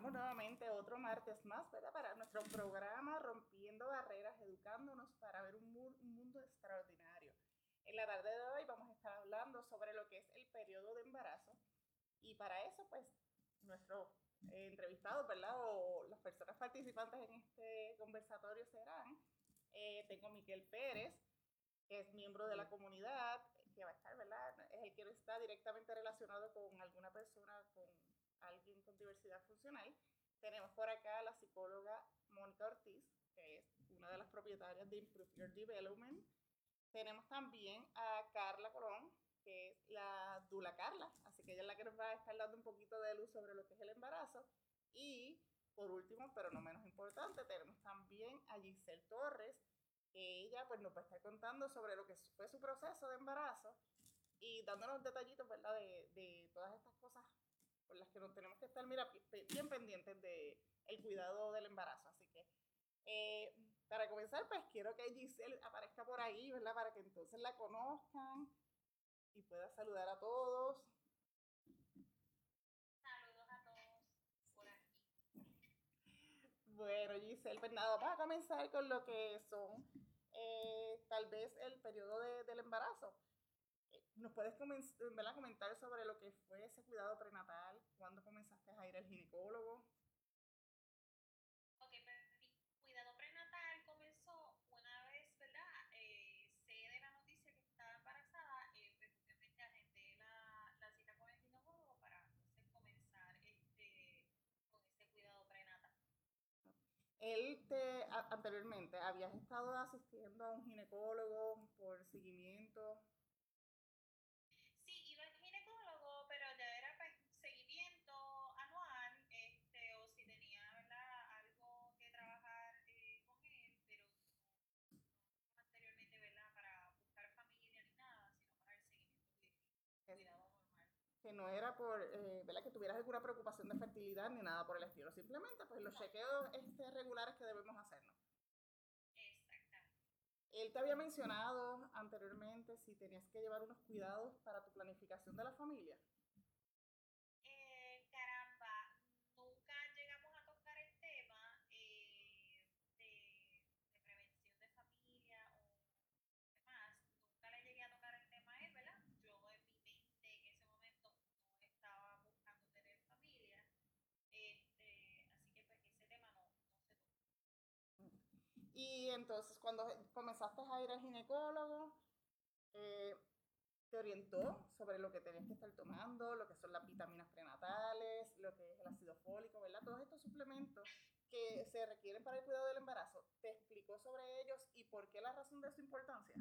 encontramos nuevamente otro martes más, ¿verdad? Para nuestro programa Rompiendo Barreras, Educándonos para ver un, mundo extraordinario. En la tarde de hoy vamos a estar hablando sobre lo que es el periodo de embarazo. Y para eso, pues, nuestros eh, entrevistados, ¿verdad? O las personas participantes en este conversatorio serán, eh, tengo a Miquel Pérez, que es miembro de la comunidad, que va a estar, ¿verdad? Es el que está directamente relacionado con alguna persona con alguien con diversidad funcional. Tenemos por acá a la psicóloga Mónica Ortiz, que es una de las propietarias de Improve Your Development. Tenemos también a Carla Colón, que es la Dula Carla, así que ella es la que nos va a estar dando un poquito de luz sobre lo que es el embarazo. Y por último, pero no menos importante, tenemos también a Giselle Torres, que ella pues nos va a estar contando sobre lo que fue su proceso de embarazo y dándonos detallitos, ¿verdad? De, de todas estas cosas por las que nos tenemos que estar, mira, bien pendientes del el cuidado del embarazo. Así que, eh, para comenzar, pues quiero que Giselle aparezca por ahí, ¿verdad? Para que entonces la conozcan y pueda saludar a todos. Saludos a todos por aquí. Bueno, Giselle, pues nada, vamos a comenzar con lo que son eh, tal vez el periodo de, del embarazo. ¿Nos puedes comentar sobre lo que fue ese cuidado prenatal? ¿Cuándo comenzaste a ir al ginecólogo? Ok, pues mi cuidado prenatal comenzó una vez, ¿verdad? Eh, sé de la noticia que estaba embarazada, eh, pues obviamente agendé la, la cita con el ginecólogo para entonces comenzar este, con ese cuidado prenatal. Él te, anteriormente, ¿habías estado asistiendo a un ginecólogo por seguimiento? Que no era por, eh, ¿verdad? Que tuvieras alguna preocupación de fertilidad ni nada por el estilo. Simplemente, pues, los chequeos este, regulares que debemos hacernos. Exactamente. Él te había mencionado anteriormente si tenías que llevar unos cuidados para tu planificación de la familia. Entonces cuando comenzaste a ir al ginecólogo, eh, te orientó sobre lo que tenías que estar tomando, lo que son las vitaminas prenatales, lo que es el ácido fólico, ¿verdad? Todos estos suplementos que se requieren para el cuidado del embarazo. ¿Te explicó sobre ellos y por qué la razón de su importancia?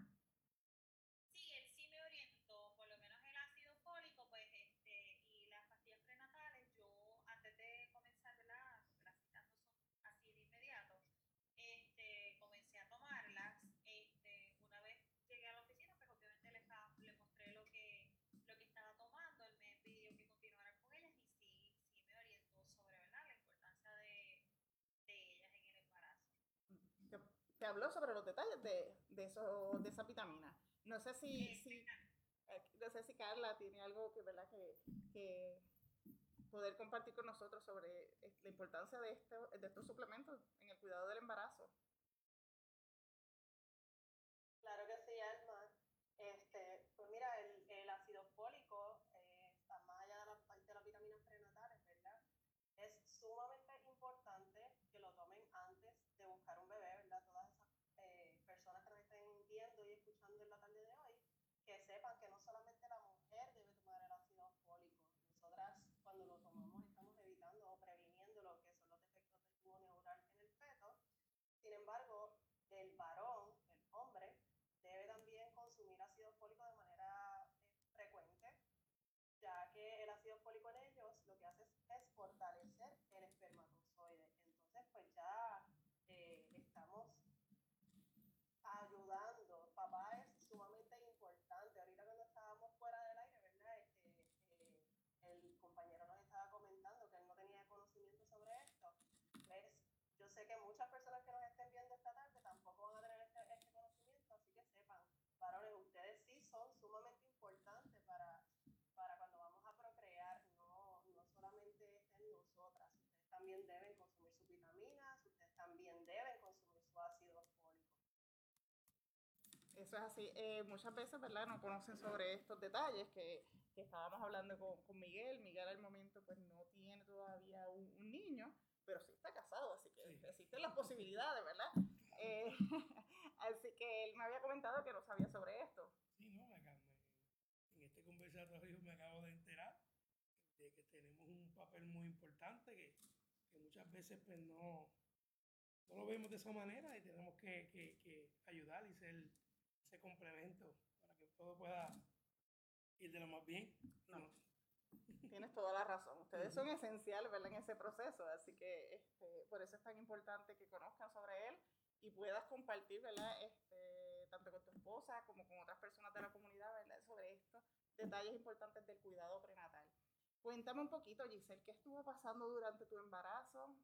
Te habló sobre los detalles de, de, eso, de esa vitamina. No sé si, eh, no sé si Carla tiene algo que, ¿verdad? que, poder compartir con nosotros sobre eh, la importancia de, este, de estos suplementos en el cuidado del embarazo. Claro que sí, Alma. Este, pues mira, el, el ácido fólico, eh, más allá de la parte de las vitaminas prenatales, ¿verdad? Es sumamente importante que lo tomen antes de buscar un bebé, ¿verdad? y escuchando en la tarde de hoy, que sepan que no solamente la mujer debe tomar el ácido fólico. Nosotras cuando lo tomamos estamos evitando o previniendo lo que son los defectos del tubo neural en el feto. Sin embargo, el varón, el hombre, debe también consumir ácido fólico de manera eh, frecuente, ya que el ácido fólico en ellos lo que hace es, fortalecer el espermatozoide. Entonces, pues ya eh, estamos ayudando papás que muchas personas que nos estén viendo esta tarde tampoco van a tener este, este conocimiento, así que sepan, varones, ustedes sí son sumamente importantes para, para cuando vamos a procrear, no, no solamente es en nosotras, ustedes también deben consumir sus vitaminas, ustedes también deben consumir su ácido fólico. Eso es así. Eh, muchas veces, ¿verdad? No conocen sobre estos detalles que, que estábamos hablando con, con, Miguel. Miguel al momento pues no tiene todavía un niño, pero sí está casado, así que sí. existen las posibilidades, ¿verdad? Eh, así que él me había comentado que no sabía sobre esto. Sí, no, me, me, en este conversatorio me acabo de enterar de que tenemos un papel muy importante que, que muchas veces pues no, no lo vemos de esa manera y tenemos que, que, que ayudar y ser ese complemento para que todo pueda ir de lo más bien. No. Tienes toda la razón. Ustedes son esenciales ¿verdad? en ese proceso, así que este, por eso es tan importante que conozcan sobre él y puedas compartir ¿verdad? Este, tanto con tu esposa como con otras personas de la comunidad ¿verdad? sobre estos detalles importantes del cuidado prenatal. Cuéntame un poquito, Giselle, ¿qué estuvo pasando durante tu embarazo?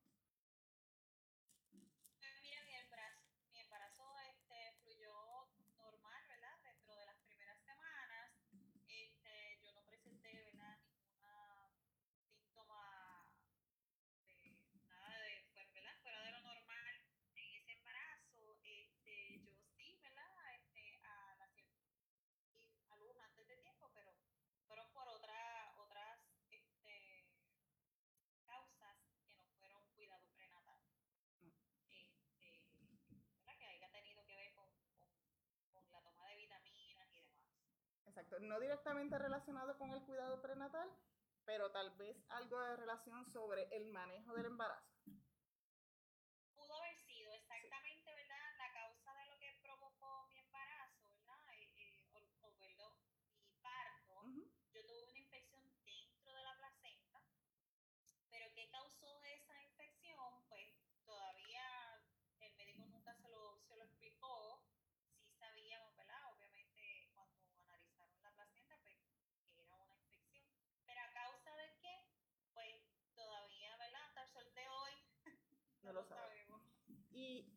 Mira, mi embarazo, mi embarazo este, fluyó normal, ¿verdad? Dentro de las primeras semanas, este, yo no presenté, ¿verdad? Ninguna síntoma de nada de, ¿verdad? Fuera de lo normal en ese embarazo. Este, yo sí, ¿verdad? Este, a la a luz antes de tiempo, pero fueron por otra, otras este, causas que no fueron cuidado prenatal. Este, ¿verdad? Que haya tenido que ver con, con, con, la toma de vitaminas y demás. Exacto, no directamente relacionado con el cuidado prenatal, pero tal vez algo de relación sobre el manejo del embarazo. Pudo haber sido exactamente, sí. ¿verdad? La causa de lo que provocó mi embarazo, ¿verdad? Eh, eh, o, o, ¿verdad? mi parto. Uh -huh. Yo tuve una infección dentro de la placenta, pero ¿qué causó esa infección? Pues todavía el médico nunca se lo, se lo explicó. Sí sabíamos, ¿verdad? Obviamente cuando analizaron la placenta, pues que era una infección. Pero a causa de qué? Pues todavía, ¿verdad? Hasta el sol de hoy no, no lo sabemos. Y,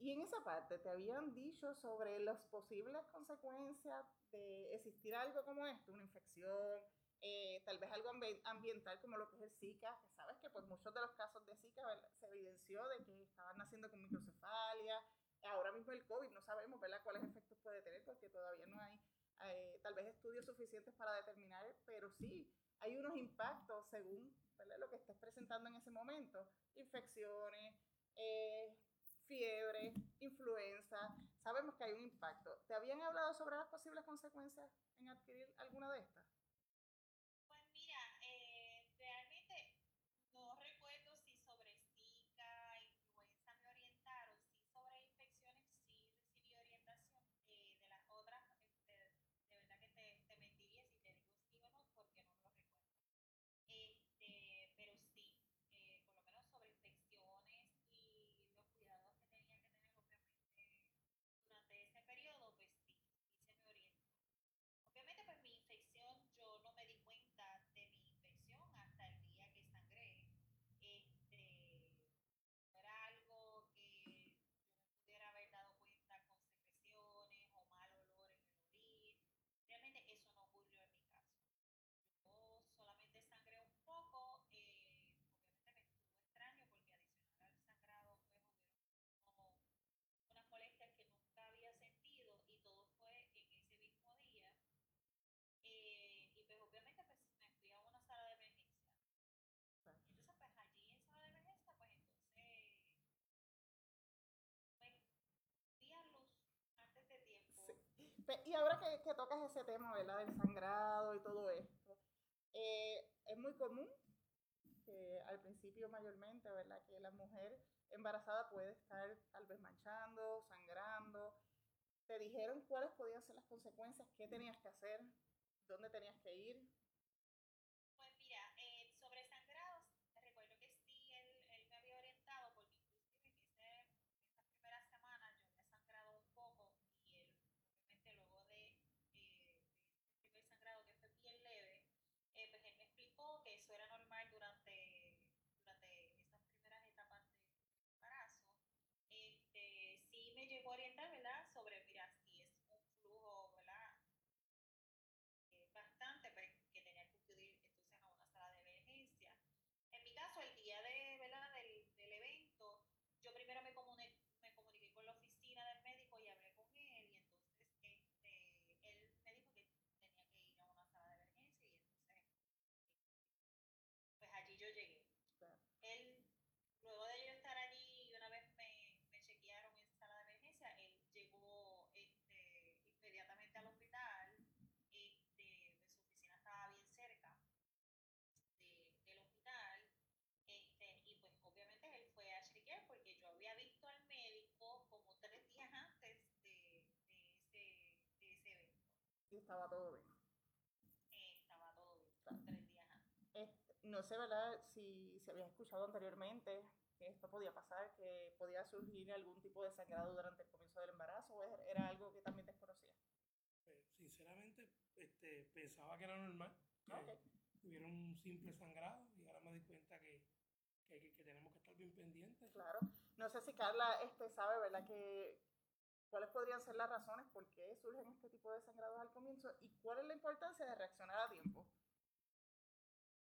y en esa parte, ¿te habían dicho sobre las posibles consecuencias de existir algo como esto? Una infección, eh, tal vez algo ambiental como lo que es el Zika, que sabes que pues muchos de los casos de Zika se evidenció de que estaban naciendo con microcefalia, ahora mismo el COVID no sabemos ¿verdad? cuáles efectos puede tener porque todavía no hay eh, tal vez estudios suficientes para determinar, pero sí hay unos impactos según lo que estés presentando en ese momento, infecciones, eh, fiebre, influenza, sabemos que hay un impacto. ¿Te habían hablado sobre las posibles consecuencias en adquirir alguna de estas? Pues mira, eh, realmente no recuerdo si sobre Zika, influenza me orientaron, sí sobre infecciones, sí recibí orientación eh, de las otras, este, de verdad que te, te, mentiría si te digo sí o no, porque no lo recuerdo. Este, pero sí, eh, por lo menos sobre infecciones y los cuidados que tenía que tener, obviamente, durante ese periodo, pues sí, sí se me orientó. Obviamente, pues mi infección, yo no me di cuenta de mi infección hasta el día que sangré. Este, no era algo que yo me pudiera haber dado cuenta con secreciones o mal olor en el orín. Realmente eso no ocurrió en mi caso. Yo solamente sangré un poco, eh, obviamente me estuvo extraño porque adicional al sangrado pues hubieron unas molestias que nunca había sentido y todo fue en ese mismo día. Eh, y pues obviamente pues me fui a una sala de emergencia. Entonces pues allí en sala de emergencia pues entonces pues di a luz antes de tiempo. Sí. Y ahora que, que, tocas ese tema, ¿verdad? Del sangrado y todo esto, eh, es muy común que al principio mayormente, ¿verdad? Que la mujer embarazada puede estar tal vez manchando, sangrando. ¿Te dijeron cuáles podían ser las consecuencias? ¿Qué tenías que hacer? ¿Dónde tenías que ir? Pues mira, eh, sobre sangrados, recuerdo que sí, él, él, me había orientado porque inclusive en, ese, en esas primeras semanas yo había sangrado un poco y él, obviamente luego de, eh, de ese primer sangrado que fue bien leve, eh, pues él me explicó que eso era normal durante, durante esas primeras etapas de embarazo estaba todo bien. Eh, estaba todo bien, tres días antes. Este, no sé, ¿verdad? Si se había escuchado anteriormente que esto podía pasar, que podía surgir algún tipo de sangrado durante el comienzo del embarazo, o era algo que también desconocía. Pues, sinceramente, este, pensaba que era normal, que Ok. tuviera un simple sangrado y ahora me di cuenta que, que, que- que tenemos que estar bien pendientes. Claro. No sé si Carla este, sabe, ¿verdad? Que cuáles podrían ser las razones por qué surgen este tipo de sangrados al comienzo y cuál es la importancia de reaccionar a tiempo.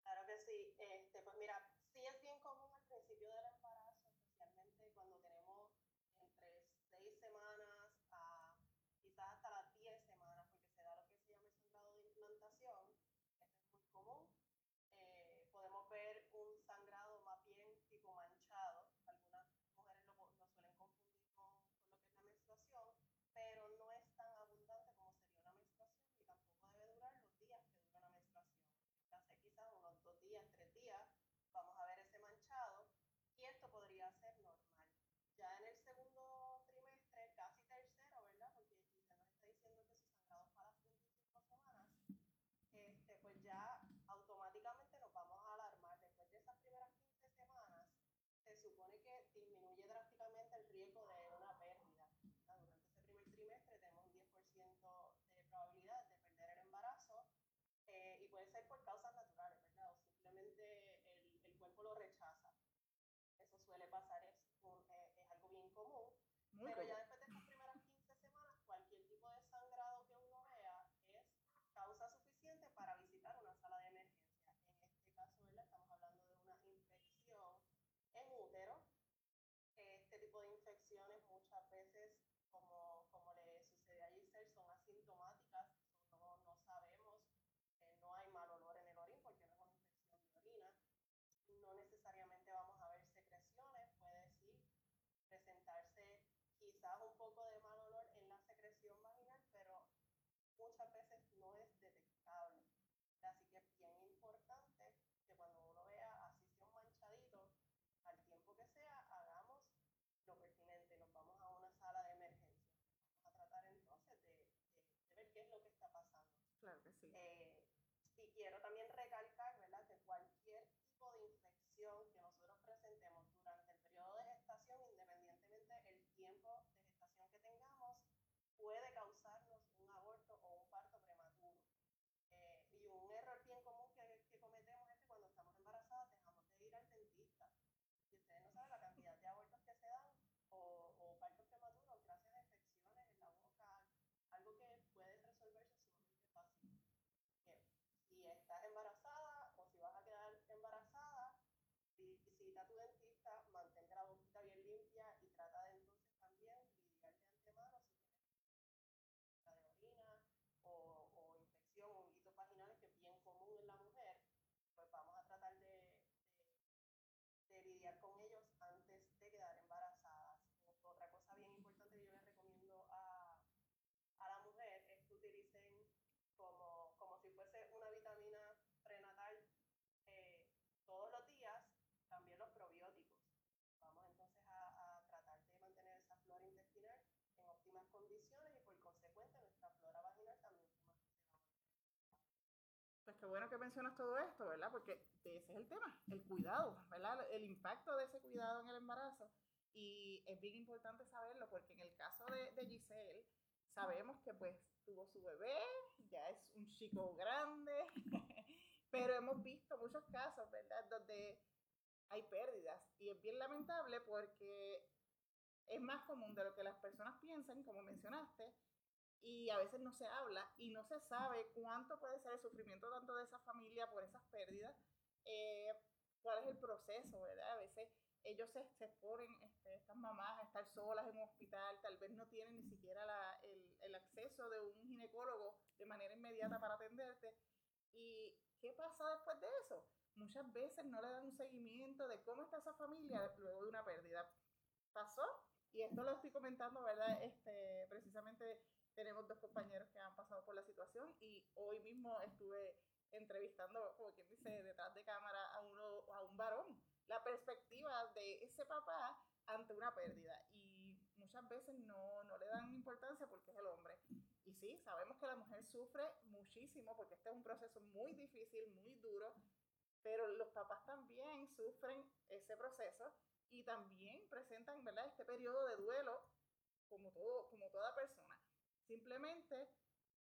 Claro que sí. Este, pues mira, sí es bien común al principio del embarazo, especialmente cuando tenemos entre seis semanas a quizás hasta las 10 semanas, porque se da lo que se llama el sangrado de implantación. Esto es muy común. Eh, podemos ver un sangrado más bien tipo manchado. Algunas mujeres lo, lo suelen confundir con, con lo que es la menstruación, pero no es tan abundante como sería una menstruación y tampoco debe durar los días que dura una menstruación hace quizás unos dos días, tres días, vamos a ver ese manchado y esto podría ser normal. Ya en el segundo trimestre, casi tercero, ¿verdad? Porque Giselle nos está diciendo que su sangrado es para las 25 semanas, este, pues ya automáticamente nos vamos a alarmar. Después de esas primeras 15 semanas, se supone que disminuye drásticamente el riesgo de una pérdida. ¿verdad? Durante ese primer trimestre tenemos un 10% de probabilidad de perder el embarazo eh, y puede ser por causas naturales, ¿verdad? O simplemente el, el cuerpo lo rechaza. Eso suele pasar, es, un- eh, es algo bien común. Muy Pero ya después de estas primeras 15 semanas, cualquier tipo de sangrado que uno vea es causa suficiente para visitar una sala de emergencia. En este caso, ¿verdad? Estamos hablando de una infección en útero. Este tipo de infecciones muchas veces, como, como le sucede a Giselle, son asintomáticas, no, no sabemos, eh, no hay mal olor en el orín porque no es una infección de orina. No necesariamente vamos a ver secreciones, puede sí presentarse quizás un poco de mal olor en la secreción vaginal, pero muchas veces no es detectable. Así que es bien importante que cuando uno vea así sea un manchadito, al tiempo que sea, hagamos lo pertinente, nos vamos a una sala de emergencia. Vamos a tratar entonces de, de- de ver qué es lo que está pasando. Eh, y quiero también recalcar, ¿verdad?, que cualquier tipo de infección que nosotros presentemos durante el periodo de gestación, independientemente del tiempo de gestación que tengamos, puede causarnos un aborto o un parto prematuro. Eh, y un error bien común que, que cometemos es que cuando estamos embarazadas dejamos de ir al dentista. Y ustedes no saben la cantidad de abortos que se dan o, o partos prematuros gracias a infecciones en la boca, algo que puede resolverse sumamente fácil. Que si estás embarazada o si vas a quedar embarazada, vi- visita a tu dentista, mantén la boquita bien limpia y trata de entonces también lidiar de antemano si tienes de orina o, o infección, honguitos vaginales, que es bien común en la mujer, pues vamos a tratar de, de, de lidiar con ellos antes de quedar embarazadas. Otra cosa bien importante que yo les recomiendo a, a la mujer es que utilicen como, como si fuese una vitamina prenatal eh, todos los días, también los probióticos. Vamos entonces a, a tratar de mantener esa flora intestinal en óptimas condiciones y por consecuente nuestra flora vaginal también se mantenga. Pues qué bueno que mencionas todo esto, ¿verdad? Porque ese es el tema, el cuidado, ¿verdad? El impacto de ese cuidado en el embarazo. Y es bien importante saberlo porque en el caso de, de Giselle, sabemos que pues tuvo su bebé, ya es un chico grande, pero hemos visto muchos casos, ¿verdad? Donde hay pérdidas y es bien lamentable porque es más común de lo que las personas piensan, como mencionaste, y a veces no se habla y no se sabe cuánto puede ser el sufrimiento tanto de esa familia por esas pérdidas, eh, cuál es el proceso, ¿verdad? A veces ellos se, se este, estas mamás, a estar solas en un hospital, tal vez no tienen ni siquiera la- el, el acceso de un ginecólogo de manera inmediata para atenderte. ¿Y qué pasa después de eso? Muchas veces no le dan un seguimiento de cómo está esa familia luego de una pérdida. Pasó, y esto lo estoy comentando, ¿verdad? Este, precisamente tenemos dos compañeros que han pasado por la situación y hoy mismo estuve entrevistando, como quien dice, detrás de cámara a, uno, a un varón. La perspectiva de ese papá ante una pérdida y muchas veces no, no le dan importancia porque es el hombre. Y sí, sabemos que la mujer sufre muchísimo porque este es un proceso muy difícil, muy duro, pero los papás también sufren ese proceso y también presentan, ¿verdad?, este periodo de duelo como, todo, como toda persona. Simplemente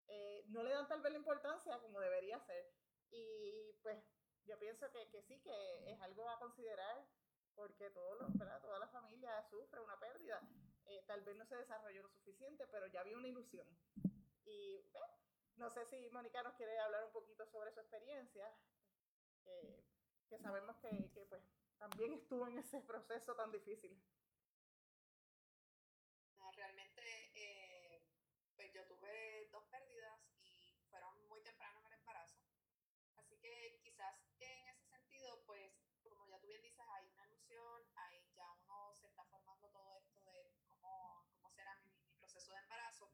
eh, no le dan tal vez la importancia como debería ser. Y pues yo pienso que, que sí, que es algo a considerar porque todo toda la familia sufre una pérdida. Eh, tal vez no se desarrolló lo suficiente, pero ya había una ilusión. Y no sé si Mónica nos quiere hablar un poquito sobre su experiencia, que sabemos que, que pues también estuvo en ese proceso tan difícil. realmente, eh, pues yo tuve dos pérdidas y fueron muy temprano en el embarazo. Así que quizás en ese sentido, pues, como ya tú bien dices, hay una ilusión, ahí ya uno se está formando todo esto de cómo, cómo será mi, mi proceso de embarazo.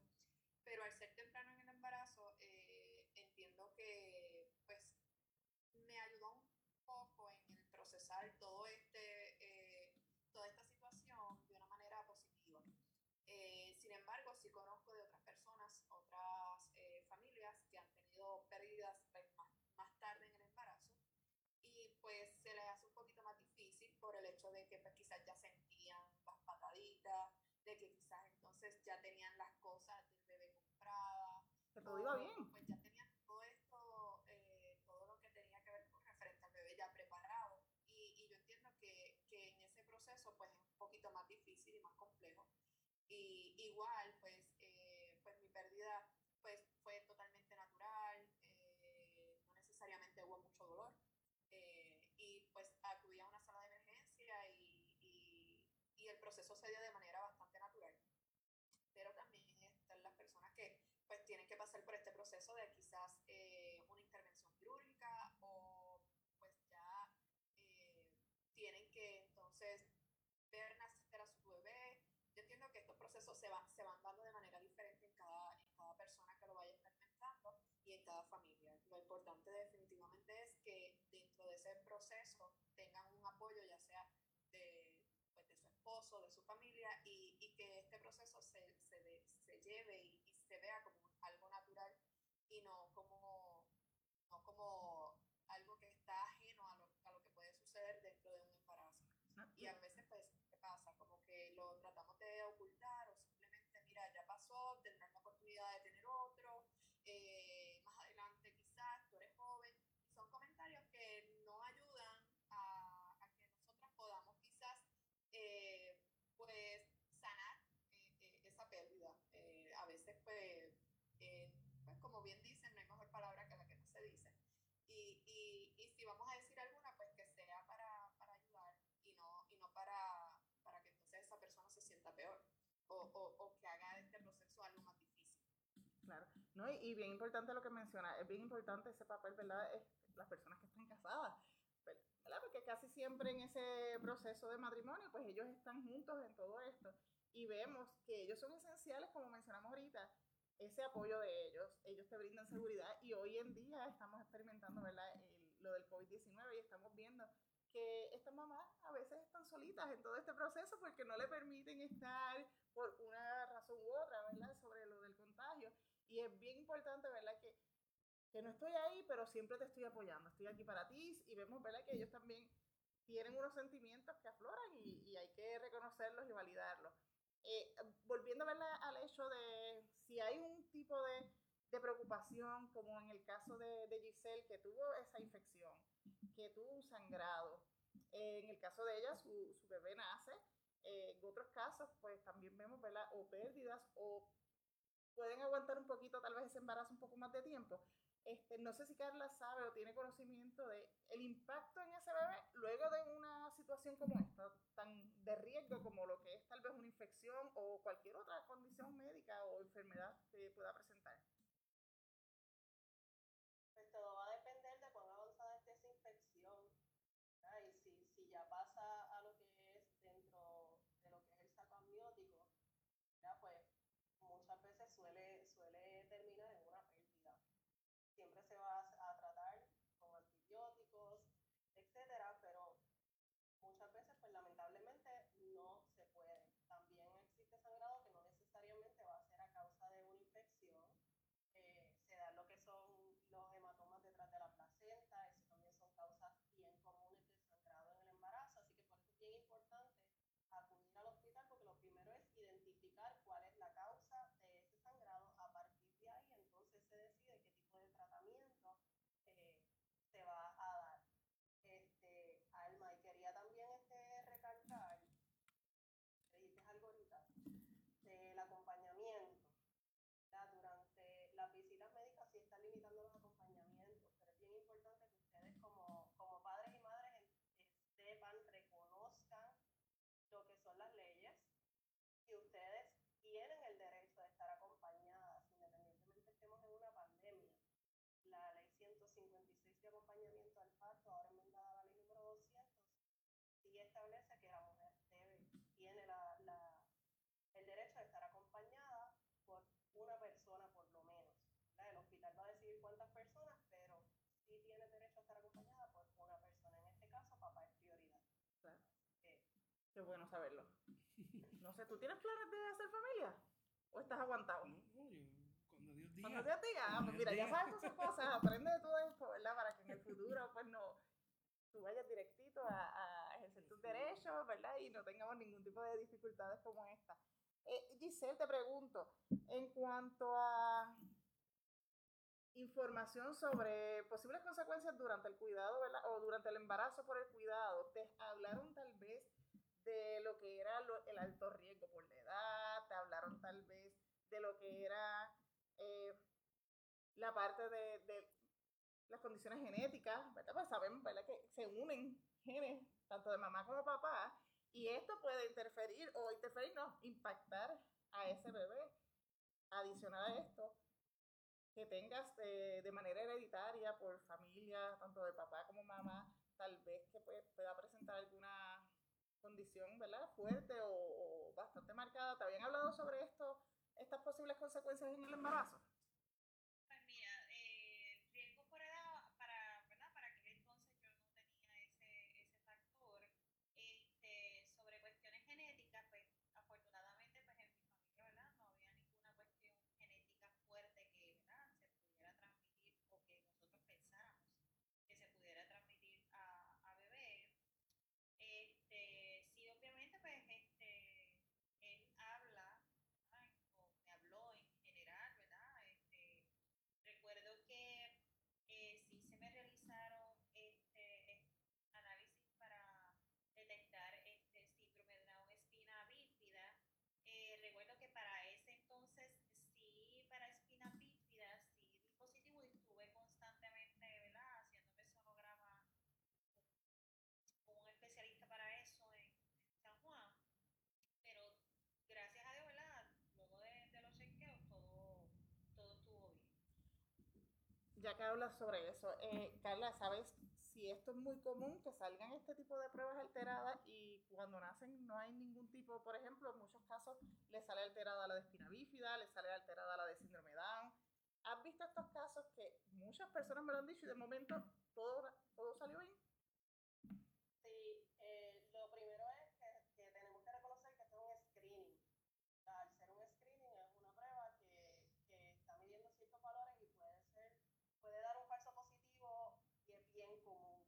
Pero al ser temprano en el embarazo, eh, entiendo que, pues, me ayudó un poco en todo este, eh, toda esta situación de una manera positiva. Eh, sin embargo, sí conozco de otras personas, otras eh, familias que han tenido pérdidas pues, más, más, tarde en el embarazo y pues se les hace un poquito más difícil por el hecho de que pues, quizás ya sentían las pataditas, de que quizás entonces ya tenían las cosas del bebé compradas. Que todo iba bien. Pues ya tenían todo esto, eh, todo lo que tenía que ver con referente al bebé ya preparado. Y, y yo entiendo que, que en ese proceso pues es un poquito más difícil y más complejo. Y igual, pues, eh, pues mi pérdida pues, fue totalmente natural, eh, no necesariamente hubo mucho dolor. Eh, y pues acudí a una sala de emergencia y, y, y, el proceso se dio de manera bastante natural. Pero también están las personas que pues tienen que pasar por este proceso de quizás eh, una intervención quirúrgica o pues ya eh, tienen que entonces ver nacer a su bebé. Yo entiendo que estos procesos se van, se van dando de manera diferente en cada, en cada persona que lo vaya experimentando y en cada familia. Lo importante definitivamente es que dentro de ese proceso tengan un apoyo, ya sea de, pues, su esposo, de su familia, y, que este proceso se, se lleve y, y, se vea como algo natural y no como, no como algo que está ajeno a lo, a lo que puede suceder dentro de un embarazo. Y a veces, pues, ¿qué pasa? Como que lo tratamos de ocultar o simplemente, mira, ya pasó, tendrás la oportunidad de tener otro, eh, más adelante quizás, tú eres joven. Y son comentarios que no ayudan a, a que nosotras podamos quizás, eh, pues, sanar eh, esa pérdida. a veces, pues, pues, como bien dicen, no hay mejor palabra que la que no se dice. Y, y, y si vamos a decir alguna, pues que sea para, para ayudar y no, y no para, para que entonces esa persona se sienta peor o, o, o que haga este proceso algo más difícil. Claro, no, y, y bien importante lo que menciona, es bien importante ese papel, ¿verdad? Es las personas que están casadas, ¿verdad? Porque casi siempre en ese proceso de matrimonio, pues ellos están juntos en todo esto y vemos que ellos son esenciales, como mencionamos ahorita, ese apoyo de ellos, ellos te brindan seguridad y hoy en día estamos experimentando ¿verdad? El, lo del COVID-19 y estamos viendo que estas mamás a veces están solitas en todo este proceso porque no le permiten estar por una razón u otra, ¿verdad? Sobre lo. Y es bien importante, ¿verdad? Que, que no estoy ahí, pero siempre te estoy apoyando. Estoy aquí para ti y vemos, ¿verdad? Que ellos también tienen unos sentimientos que afloran y, y hay que reconocerlos y validarlos. Eh, volviendo ¿verdad? al hecho de si hay un tipo de, de preocupación, como en el caso de, de, Giselle, que tuvo esa infección, que tuvo un sangrado, eh, en el caso de ella, su, su bebé nace, eh, en otros casos, pues también vemos ¿verdad? o pérdidas o pueden aguantar un poquito, tal vez ese embarazo un poco más de tiempo. Este, no sé si Carla sabe o tiene conocimiento de el impacto en ese bebé luego de una situación como esta, tan de riesgo como lo que es tal vez una infección o cualquier otra condición médica o enfermedad que pueda presentar. Pues todo va a depender de cuán avanzada esté esa infección. ¿verdad? Y si, si ya pasa a lo que es dentro de lo que es el saco amniótico, ¿verdad? pues muchas veces suele, suele terminar en una pérdida siempre se va a tratar con antibióticos, etcétera, pero muchas veces, pues lamentablemente, no se puede. También existe sangrado que no necesariamente va a ser a causa de una infección, eh, se da que ustedes tienen el derecho de estar acompañadas, independientemente estemos en una pandemia. La ley 156 de acompañamiento al parto, ahora enmendada a la ley número 200, sí establece que la mujer debe, tiene la, la, el derecho de estar acompañada por una persona por lo menos. ¿verdad? El hospital va a decidir cuántas personas, pero sí tiene derecho a estar acompañada por una persona. En este caso, papá es Eh, Qué bueno saberlo. No sé, ¿tú tienes planes de hacer familia? ¿O estás aguantado? No, cuando Dios diga. Cuando Dios diga, ah, pues mira, ya sabes esas cosas, aprende de todo esto, ¿verdad? Para que en el futuro, pues no, tú vayas directito a, a ejercer tus derechos, ¿verdad? Y no tengamos ningún tipo de dificultades como esta. Eh, Giselle, te pregunto, en cuanto a información sobre posibles consecuencias durante el cuidado, ¿verdad? O durante el embarazo por el cuidado, ¿te hablaron tal vez de lo que era el alto riesgo por la edad? ¿Te hablaron tal vez de lo que era eh, la parte de, de las condiciones genéticas, ¿verdad? Pues sabemos, ¿verdad? Que se unen genes, tanto de mamá como papá, y esto puede interferir, o interferir, no, impactar a ese bebé. Adicional a esto, que tengas de, de manera hereditaria por familia, tanto de papá como mamá, tal vez que pue- pueda presentar alguna condición, ¿verdad? Fuerte o, o bastante marcada. ¿Te habían hablado sobre esto, estas posibles consecuencias en el embarazo? Pues mira, eh, riesgo por edad, para, ¿verdad? Para aquel entonces yo no tenía ese, ese factor. Este, sobre cuestiones genéticas, pues afortunadamente pues en mi familia, ¿verdad? No había ninguna cuestión genética fuerte que, ¿verdad? Se pudiera transmitir o que nosotros pensáramos que se pudiera transmitir a, a bebé. Este, sí, obviamente pues este, él habla, ¿verdad? o me habló en general, ¿verdad? Este, recuerdo que eh, sí se me realizaron este, eh, análisis para detectar este síndrome de Down espina bífida. Eh, recuerdo que para ese entonces sí, para espina bífida, sí di positivo y estuve constantemente, ¿verdad? Haciéndome sonograma con un especialista para eso en, en San Juan. Pero gracias a Dios, ¿verdad? Luego de, de los chequeos todo, todo estuvo bien. Ya que hablas sobre eso, eh, Carla, ¿sabes si esto es muy común que salgan este tipo de pruebas alteradas y cuando nacen no hay ningún tipo, por ejemplo, en muchos casos le sale alterada la de espina bífida, le sale alterada la de síndrome Down? ¿Has visto estos casos que muchas personas me lo han dicho y de momento todo, todo salió bien? Sí, eh, lo primero es que, que tenemos que reconocer que esto es un screening. O sea, al ser un screening es una prueba que, que está midiendo ciertos valores y puede ser, puede dar un falso positivo y es bien común.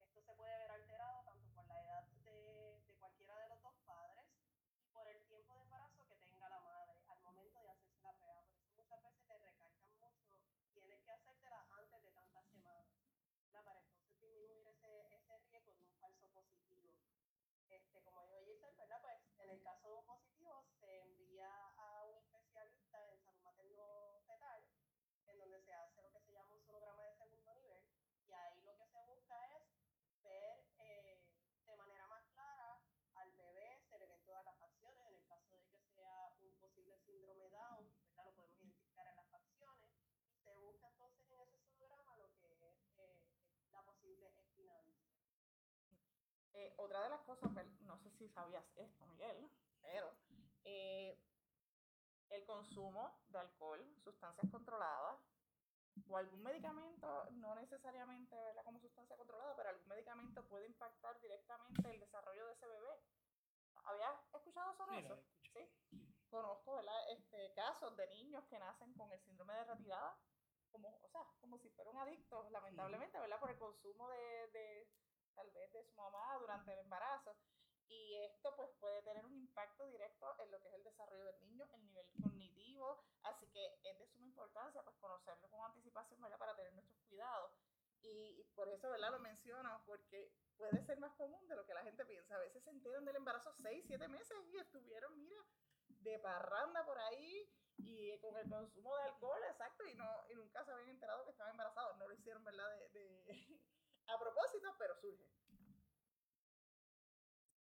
Esto se puede ver alterado tanto por la edad de, de cualquiera de los dos padres y por el tiempo de embarazo que tenga la madre al momento de hacerse la prueba. Por eso muchas veces te recalcan mucho, tienes que hacértela antes de tantas semanas. ¿verdad? Para entonces disminuir ese, ese riesgo de un falso positivo. Este, como dijo Giselle, ¿verdad? Pues en el caso de un positivo se envía a un especialista en salud materno-fetal, en donde se hace lo que se llama un sonograma de segundo nivel, y ahí lo que se busca es ver eh, de manera más clara al bebé, se le ven todas las facciones, en el caso de que sea un posible síndrome Down, ¿verdad? Lo podemos identificar en las facciones, y se busca entonces en ese sonograma lo que es eh, la posible espina bífida. Eh, otra de las cosas, ver- no sé si sabías esto, Miguel, pero eh, el consumo de alcohol, sustancias controladas o algún medicamento, no necesariamente ¿verdad? como sustancia controlada, pero algún medicamento puede impactar directamente el desarrollo de ese bebé. ¿Habías escuchado sobre eso? Sí. Conozco ¿verdad? Este, casos de niños que nacen con el síndrome de retirada, como, o sea, como si fueran adictos, lamentablemente, ¿verdad? Por el consumo de, de tal vez de su mamá durante el embarazo. Y esto pues puede tener un impacto directo en lo que es el desarrollo del niño, el nivel cognitivo, así que es de suma importancia pues conocerlo con anticipación, ¿verdad? Para tener nuestros cuidados. Y, por eso, ¿verdad? Lo menciono, porque puede ser más común de lo que la gente piensa. A veces se enteran del embarazo 6, 7 meses y estuvieron, mira, de parranda por ahí y con el consumo de alcohol, exacto, y, no, y nunca se habían enterado que estaban embarazados. No lo hicieron, ¿verdad? De a propósito, pero surge.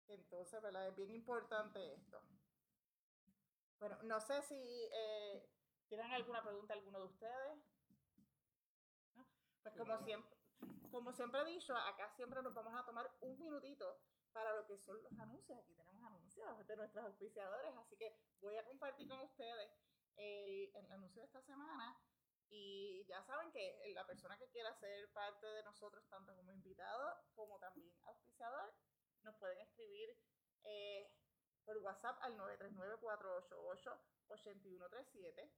Entonces, ¿verdad? Es bien importante esto. Bueno, no sé si eh, tienen alguna pregunta alguno de ustedes. ¿No? Pues como siempre, como siempre he dicho, acá siempre nos vamos a tomar un minutito para lo que son los anuncios. Aquí tenemos anuncios de nuestros auspiciadores, así que voy a compartir con ustedes el, el anuncio de esta semana. Y ya saben que la persona que quiera ser parte de nosotros, tanto como invitado como también auspiciador, nos pueden escribir eh, por WhatsApp al 939-488-8137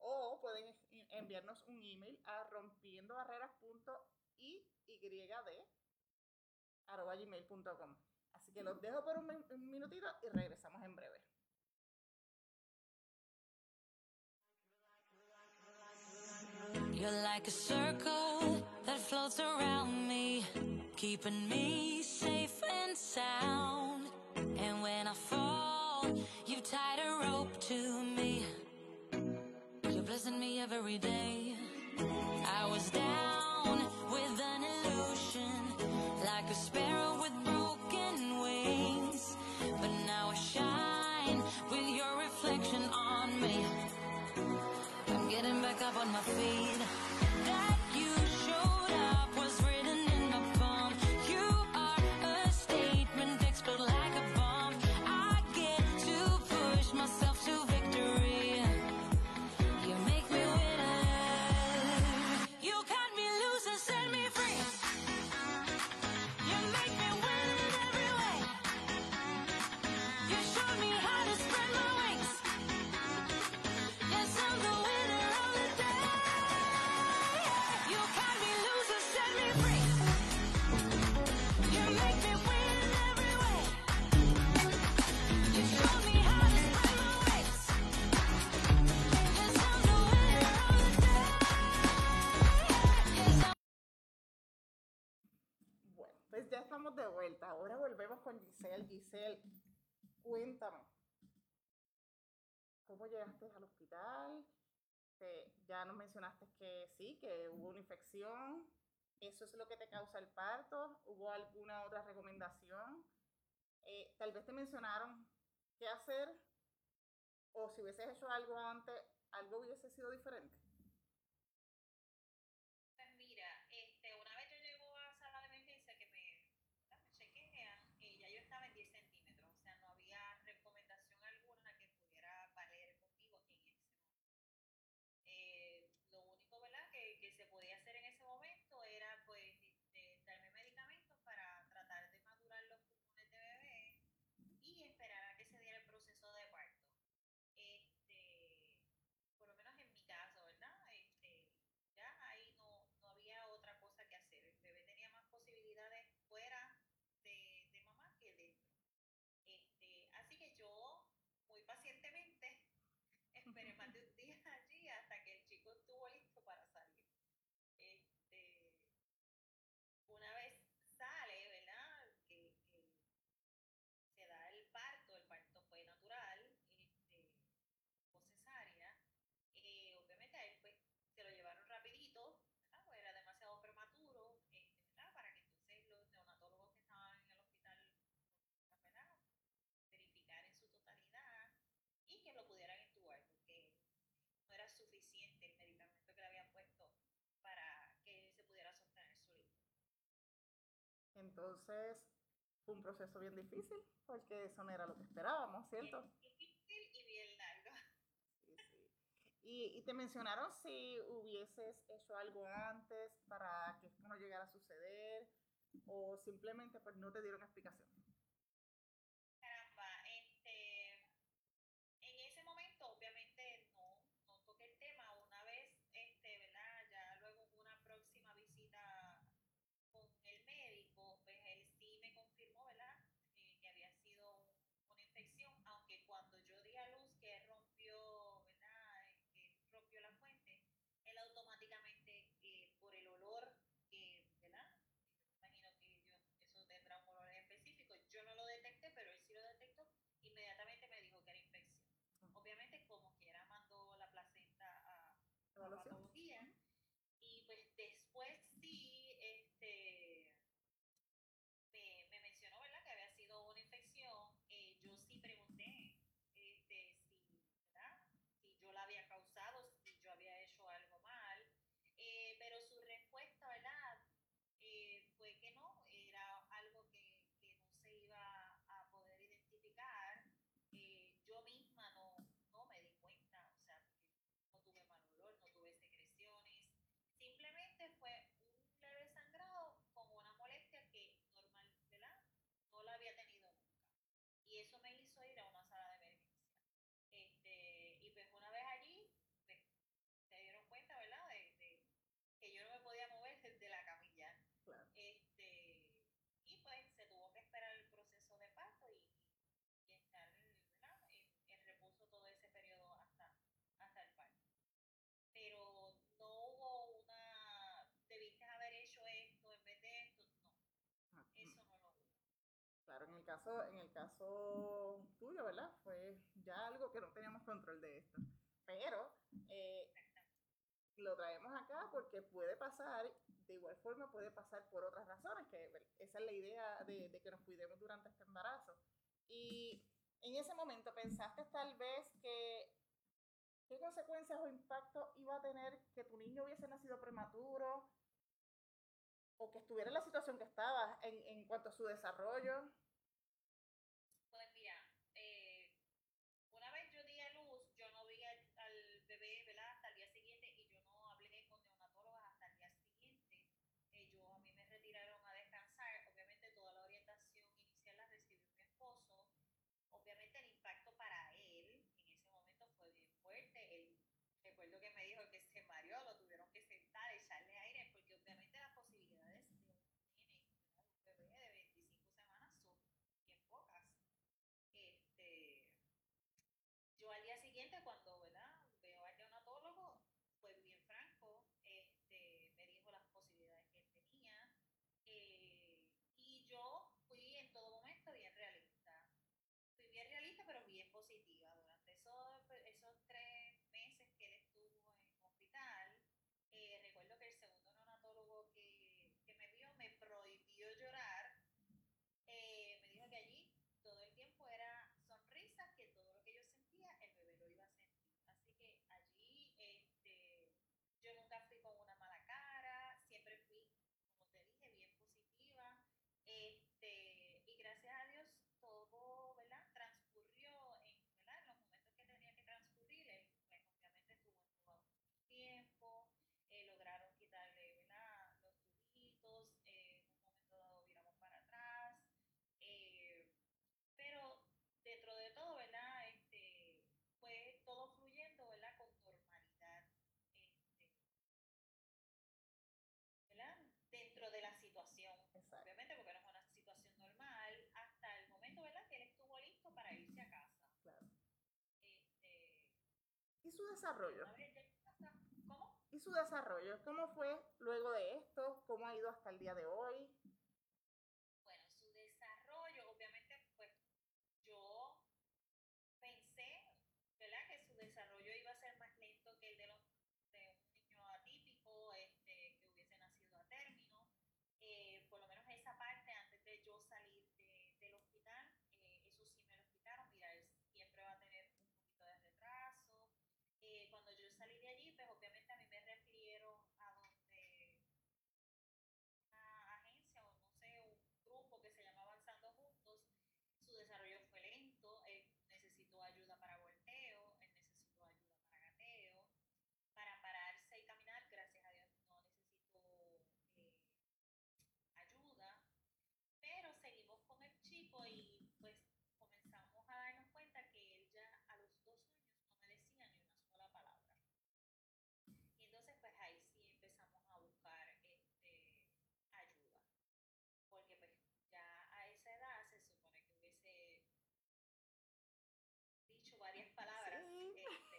o pueden enviarnos un email a rompiendobarreras.iyd.gmail.com. Así que los dejo por un minutito y regresamos en breve. You're like a circle that floats around me, keeping me safe and sound. And when I fall, you tied a rope to me. You're blessing me every day. I was down getting back up on my feet. Giselle. Giselle, cuéntame. ¿Cómo llegaste al hospital? Ya nos mencionaste que sí, que hubo una infección. ¿Eso es lo que te causa el parto? ¿Hubo alguna otra recomendación? Eh, tal vez te mencionaron qué hacer o si hubieses hecho algo antes, algo hubiese sido diferente. Pues mira, este, una vez yo llego a sala de emergencia que me, ¿verdad? me chequean, eh, ya yo estaba en 10 centímetros, o sea, no había recomendación alguna que pudiera valer conmigo en ese momento. Eh, lo único, ¿verdad?, que, que se podía hacer en ese momento era, pues, este, darme medicamentos para tratar de madurar los pulmones de bebé y esperar a que se diera el proceso de parto. Este, por lo menos en mi caso, ¿verdad? Este, ya ahí no, no había otra cosa que hacer. El bebé tenía más posibilidades fuera de, de mamá que dentro. Este, así que yo, muy pacientemente, esperé más de un día allí hasta que el chico estuvo listo para salir. Este, una vez sale, ¿verdad? Que, que se da el parto, el parto fue natural, este, o cesárea, eh, obviamente a él pues se lo llevaron rapidito, ¿verdad? Pues era demasiado prematuro, este, ¿verdad? Para que entonces los neonatólogos que estaban en el hospital, ¿verdad? Verificar en su totalidad y que lo pudieran intubar, porque no era suficiente el medicamento que le habían puesto para que él se pudiera sostener solito. Entonces, fue un proceso bien difícil porque eso no era lo que esperábamos, ¿cierto? Difícil y bien largo. Sí, sí. Y, y te mencionaron si hubieses hecho algo antes para que esto no llegara a suceder o simplemente pues no te dieron explicación. Caso, en el caso tuyo, ¿verdad? Fue ya algo que no teníamos control de esto. Pero eh, lo traemos acá porque puede pasar, de igual forma puede pasar por otras razones, que esa es la idea de, de que nos cuidemos durante este embarazo. Y en ese momento pensaste tal vez que qué consecuencias o impacto iba a tener que tu niño hubiese nacido prematuro o que estuviera en la situación que estaba en, en cuanto a su desarrollo. Su desarrollo? ¿Y su desarrollo? ¿Cómo fue luego de esto? ¿Cómo ha ido hasta el día de hoy? Bueno, su desarrollo, obviamente, pues yo pensé, ¿verdad? Que su desarrollo iba a ser más lento que el de, los, de un niño atípico, este, que hubiese nacido a término. Eh, por lo menos esa parte, antes de yo salir de- del hospital, eh, eso sí me lo explicaron. Mira, él siempre va a tener un poquito de retraso. Eh, cuando yo salí de allí, pues obviamente a mí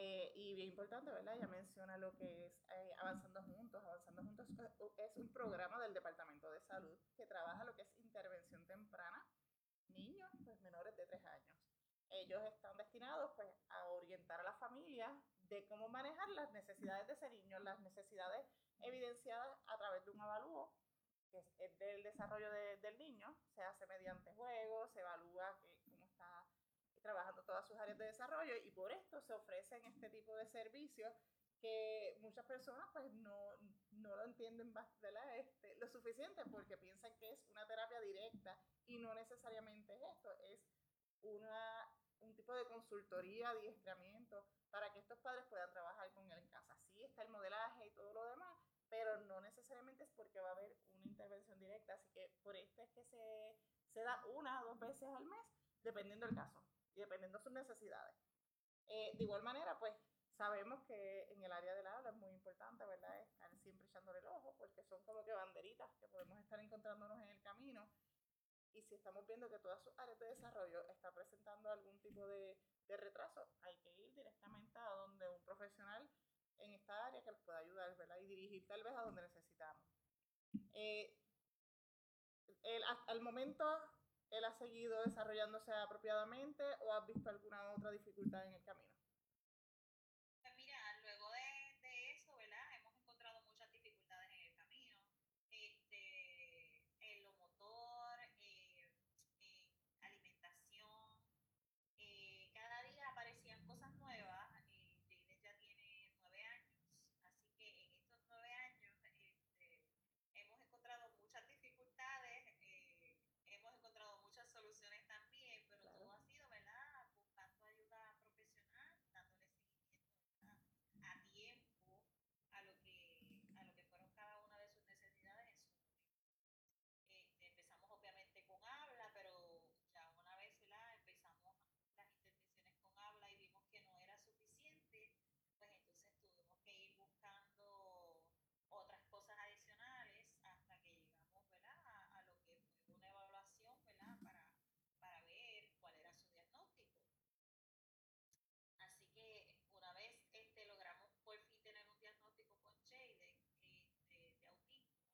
Eh, y bien importante, ¿verdad? Ella menciona lo que es eh, Avanzando Juntos. Avanzando Juntos es- un programa del Departamento de Salud que trabaja lo que es intervención temprana, niños pues, menores de 3 años. Ellos están destinados pues, a orientar a la familia de cómo manejar las necesidades de ese niño, las necesidades evidenciadas a través de un avalúo, que es, es del desarrollo de- del niño. Se hace mediante juegos, se evalúa que, cómo está trabajando todas sus áreas de desarrollo y por esto se ofrecen este tipo de servicios que muchas personas pues no, no lo entienden. Este, lo suficiente porque piensan que es una terapia directa y no necesariamente es esto, es una, un tipo de consultoría, adiestramiento para que estos padres puedan trabajar con él en casa. Sí está el modelaje y todo lo demás, pero no necesariamente es porque va a haber una intervención directa, así que por esto es que se, se da una o dos veces al mes, dependiendo del caso dependiendo de sus necesidades. Eh, de igual manera, pues sabemos que en el área del habla es muy importante, ¿verdad? Estar siempre echándole el ojo, porque son como que banderitas que podemos estar encontrándonos en el camino. Y si estamos viendo que todas sus áreas de desarrollo están presentando algún tipo de, retraso, hay que ir directamente a donde un profesional en esta área que les pueda ayudar, ¿verdad? Y dirigir tal vez a donde necesitamos. Eh, el, el momento, ¿él ha seguido desarrollándose apropiadamente o has visto alguna otra dificultad en el camino? Pues mira, luego de, de eso, ¿verdad? Hemos encontrado muchas dificultades en el camino. Este, en lo motor, eh, en alimentación. eh, cada día aparecían cosas nuevas. Eh, Jaden ya tiene nueve años, así que en estos nueve años este, hemos encontrado muchas dificultades, eh, hemos encontrado muchas soluciones también, pero Claro. todo ha sido, ¿verdad? Buscando ayuda profesional, dándole seguimiento ¿verdad? a tiempo a lo que a lo que fueron cada una de sus necesidades en su momento. Este, empezamos obviamente con habla, pero ya una vez ¿verdad? empezamos las intervenciones con habla y vimos que no era suficiente, pues entonces tuvimos que ir buscando otras cosas adicionales hasta que llegamos ¿verdad? A, a lo que fue una evaluación ¿verdad? Para, para ver cuál era su diagnóstico. Así que una vez este, logramos por fin tener un diagnóstico con Jaden este, de autismo,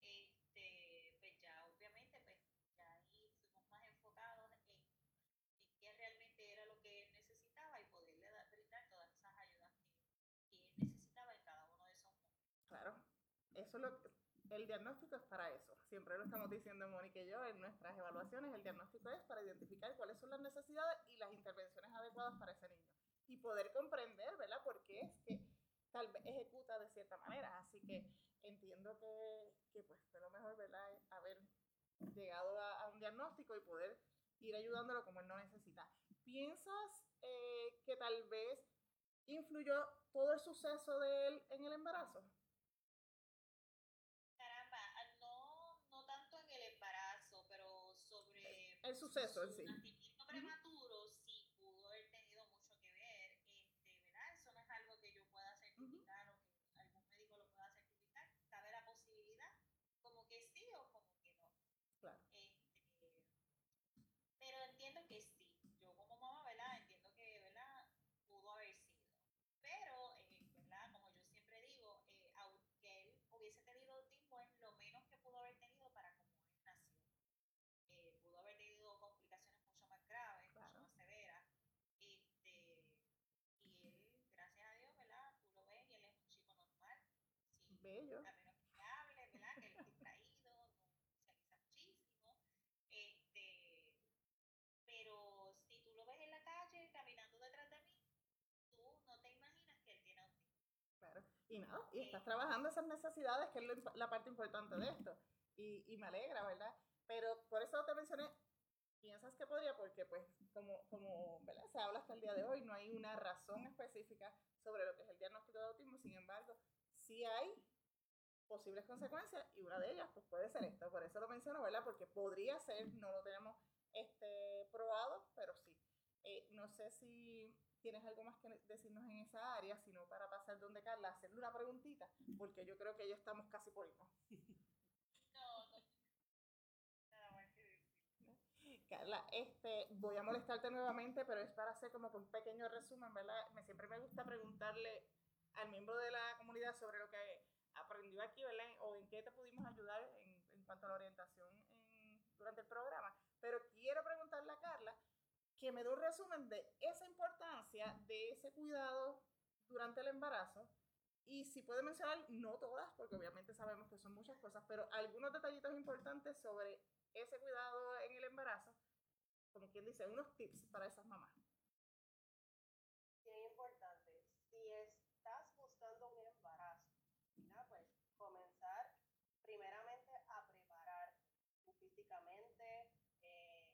este, pues ya obviamente pues ya ahí fuimos más enfocados en, en qué realmente era lo que él necesitaba y poderle dar, brindar todas esas ayudas que, que él necesitaba en cada uno de esos momentos. Claro, eso el diagnóstico es para eso. Siempre lo estamos diciendo Mónica y yo en nuestras evaluaciones, el diagnóstico es para identificar cuáles son las necesidades y las intervenciones adecuadas para ese niño. Y poder comprender, ¿verdad? Por qué es que tal vez ejecuta de cierta manera. Así que entiendo que, pues fue lo mejor, ¿verdad? Haber llegado a, a un diagnóstico y poder ir ayudándolo como él no necesita. ¿Piensas eh, que tal vez influyó todo el suceso de él en el embarazo? Caramba, ah, no, no tanto en el embarazo, pero sobre El suceso sí. nacimiento prematuro sí pudo haber tenido mucho que ver, este, ¿verdad? Eso no es algo que yo pueda certificar o que algún médico lo pueda certificar. Cabe la posibilidad, como que sí o como que no. Claro. Este, pero entiendo que sí. Yo como mamá, ¿verdad? Entiendo que, ¿verdad? Pudo haber sido. Pero, eh, ¿verdad? Como yo siempre digo, eh, aunque él hubiese tenido autismo, es lo menos que pudo haber tenido para como él nació. Eh, pudo haber tenido complicaciones mucho más graves, Claro. mucho más severas. Este, y él, gracias a Dios, ¿verdad? Tú lo ves y él es un chico normal. Sí, Bello. a menos que hable, ¿verdad? Que él es distraído, no socializa muchísimo. Este, pero si tú lo ves en la calle caminando detrás de mí, tú no te imaginas que él tiene autismo. Claro. Y nada, y estás trabajando esas necesidades, que es lo la parte importante de esto. Y, y me alegra, ¿verdad? Pero por eso te mencioné, piensas que podría, porque pues como, como ¿verdad? se habla hasta el día de hoy, no hay una razón específica sobre lo que es el diagnóstico de autismo, sin embargo, sí hay posibles consecuencias y una de ellas pues puede ser esto, por eso lo menciono, ¿verdad? Porque podría ser, no lo tenemos este, probado, pero sí. Eh, no sé si tienes algo más que decirnos en esa área, sino para pasar donde Carla, hacerle una preguntita, porque yo creo que ya estamos casi por irnos. No, no. Nada más que decir. Carla, este, voy a molestarte nuevamente, pero es para hacer como que un pequeño resumen, ¿verdad? Me, siempre me gusta preguntarle al miembro de la comunidad sobre lo que aprendió aquí, ¿verdad? O en qué te pudimos ayudar en, en cuanto a la orientación en- durante el programa. Pero quiero preguntarle a Carla que me dé un resumen de esa importancia de ese cuidado durante el embarazo. Y si puede mencionar, no todas, porque obviamente sabemos que son muchas cosas, pero algunos detallitos importantes sobre ese cuidado en el embarazo, como quien dice, unos tips para esas mamás. bien importante, si estás buscando un embarazo, ¿verdad? pues comenzar primeramente a prepararte tú físicamente, eh,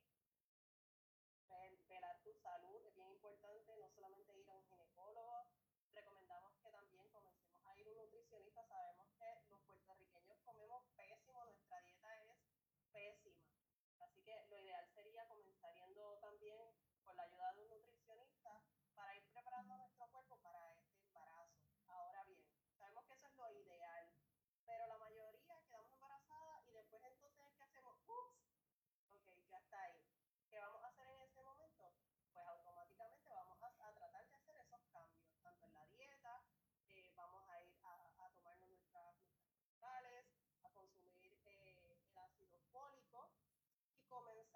vel- velar tu salud, es bien importante, no solamente ir a un ginecólogo, recomendamos que también comencemos a ir a un nutricionista, sabemos que los puertorriqueños comemos pésimo, nuestra dieta es pésima, así que lo ideal comenzó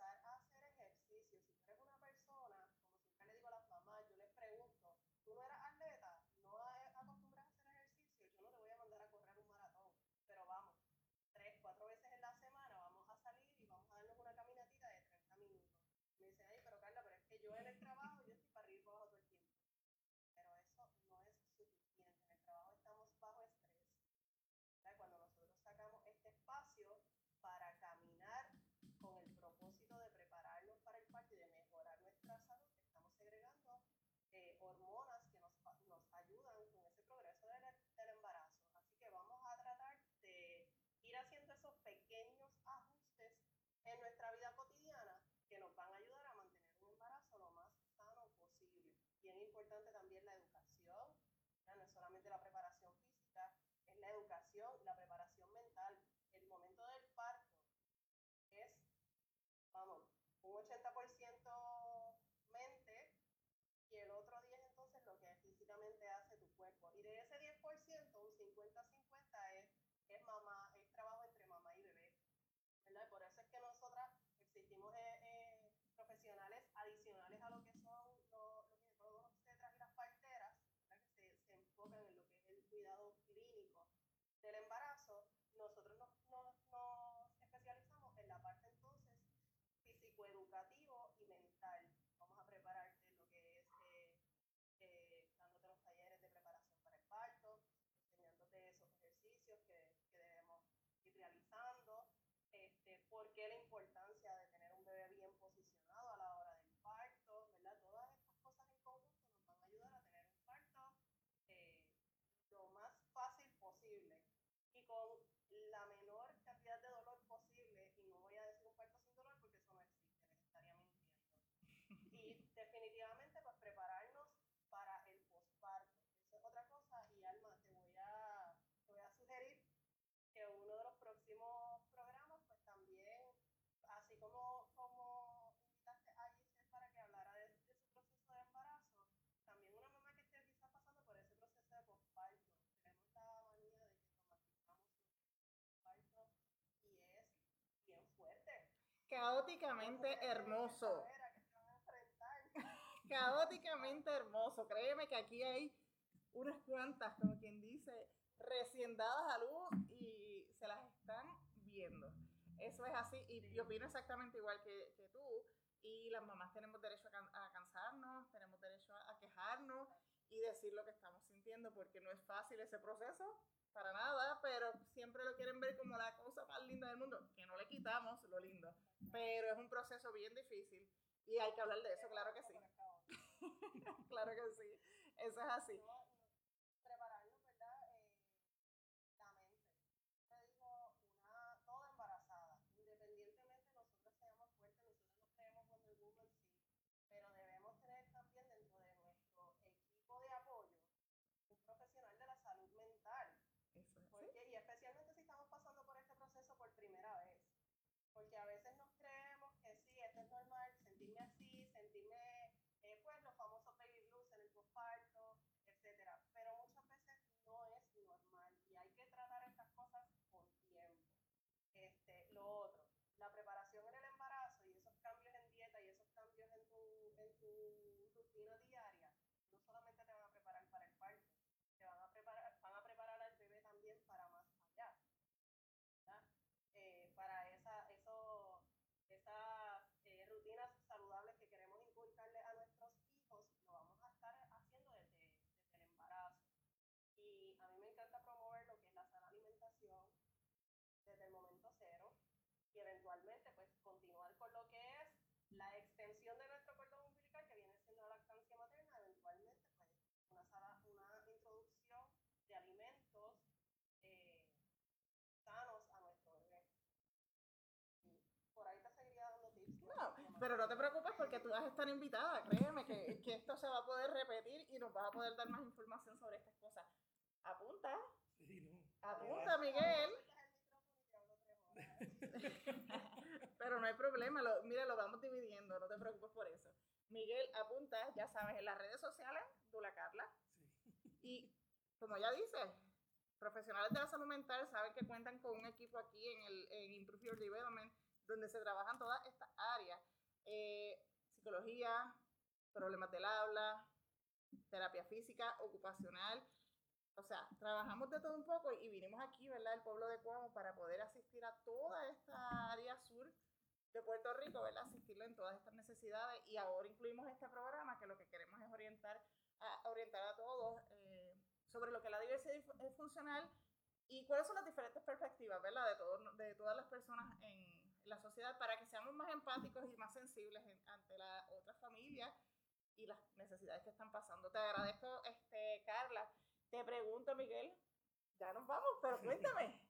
Este, eh, hormonas all caóticamente hermoso. caóticamente hermoso. Créeme que aquí hay unas cuantas, como quien dice, recién dadas a luz y se las están viendo. Eso es así y yo opino exactamente igual que, que tú. Y las mamás tenemos derecho a, a cansarnos, tenemos derecho a quejarnos y decir lo que estamos sintiendo porque no es fácil ese proceso para nada, pero siempre lo quieren ver como la cosa más linda del mundo, que no le quitamos lo lindo, pero es un proceso bien difícil y hay que hablar de eso, claro que sí. claro que sí, eso es así. rutina diaria, no solamente te van a preparar para el parto, te van a preparar, van a preparar al bebé también para más allá. Eh, para esa, eso, esas eh, rutinas saludables que queremos inculcarle a nuestros hijos, lo vamos a estar haciendo desde, desde el embarazo. Y a mí me encanta promover lo que es la sana alimentación desde el momento cero y eventualmente Pero no te preocupes porque tú vas a estar invitada, créeme que, esto se va a poder repetir y nos vas a poder dar más información sobre estas cosas. Apunta. Apunta, Miguel. Pero no hay problema, mira, lo vamos dividiendo, no te preocupes por eso. Miguel, apunta, ya sabes, en las redes sociales, Dula Carla. Sí. Y como ya dices, profesionales de la salud mental saben que cuentan con un equipo aquí en, el, en Development, donde se trabajan todas estas áreas eh, psicología, problemas del habla, terapia física, ocupacional. O sea, trabajamos de todo un poco y vinimos aquí, ¿verdad? El pueblo de Cuamo para poder asistir a toda esta área sur de Puerto Rico, ¿verdad? Asistirlo en todas estas necesidades y ahora incluimos este programa que lo que queremos es orientar a, orientar a todos eh, sobre lo que la diversidad es funcional y cuáles son las diferentes perspectivas, ¿verdad? De, todo, de todas las personas en la sociedad para que seamos más empáticos y más sensibles ante las otras familias y las necesidades que están pasando. Te agradezco, este, Carla. Te pregunto, Miguel, ya nos vamos, pero cuéntame.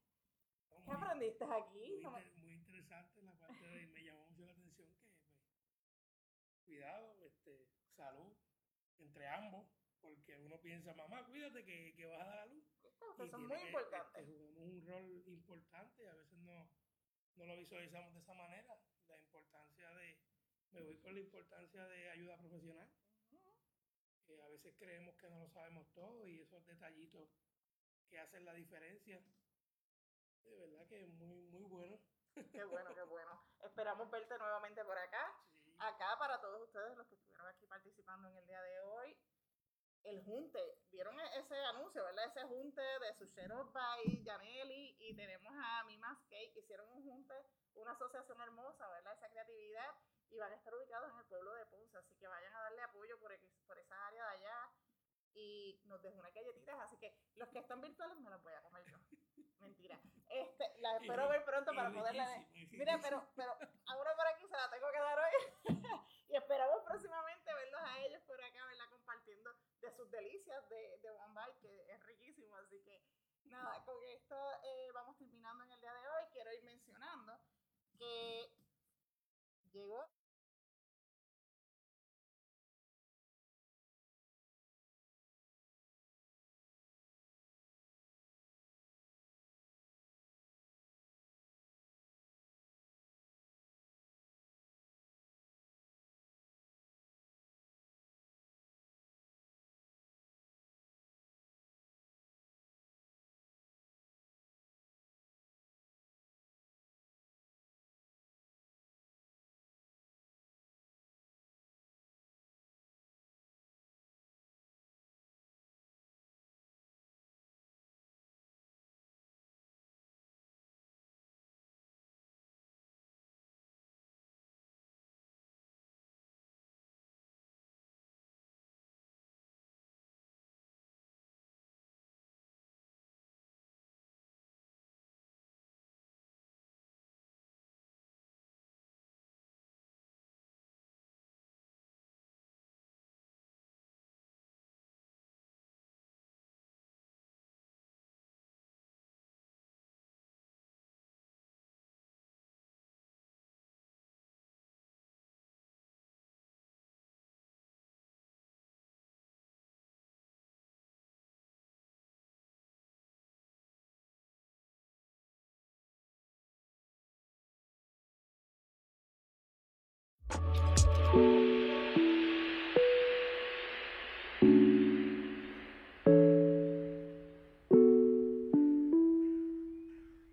¿Qué aprendiste aquí? Muy, interesante la parte de, me llamó mucho la atención que, pues, cuidado, este, salud entre ambos, porque uno piensa, mamá, cuídate que, que vas a dar a luz. Eso es muy importante. jugamos un rol importante y a veces no, no lo visualizamos de esa manera. La importancia de, me voy con la importancia de ayuda profesional. que a veces creemos que no lo sabemos todo y esos detallitos que hacen la diferencia, de verdad que es muy, muy bueno. Qué bueno, qué bueno. Esperamos verte nuevamente por acá. Acá para todos ustedes, los que estuvieron aquí participando en el día de hoy, el junte, vieron e-, ese anuncio, ¿verdad? Ese junte de Sushero by Janelli y tenemos a Mimas Cake, hicieron un junte, una asociación hermosa, ¿verdad? Esa creatividad y van a estar ubicados en el pueblo de Ponce, así que vayan a darle apoyo por, por esa área de allá y nos dejó unas galletitas, así que los que están virtuales me las voy a comer yo. Mentira. Este, la espero ver pronto para poderla ver. Mira, pero, pero ahora por aquí se la tengo que dar hoy. y esperamos próximamente verlos a ellos por acá, ¿verdad? Compartiendo de sus delicias de, de Bite, que es riquísimo. Así que nada, con esto eh, vamos terminando en el día de hoy. Quiero ir mencionando que llegó Thank you.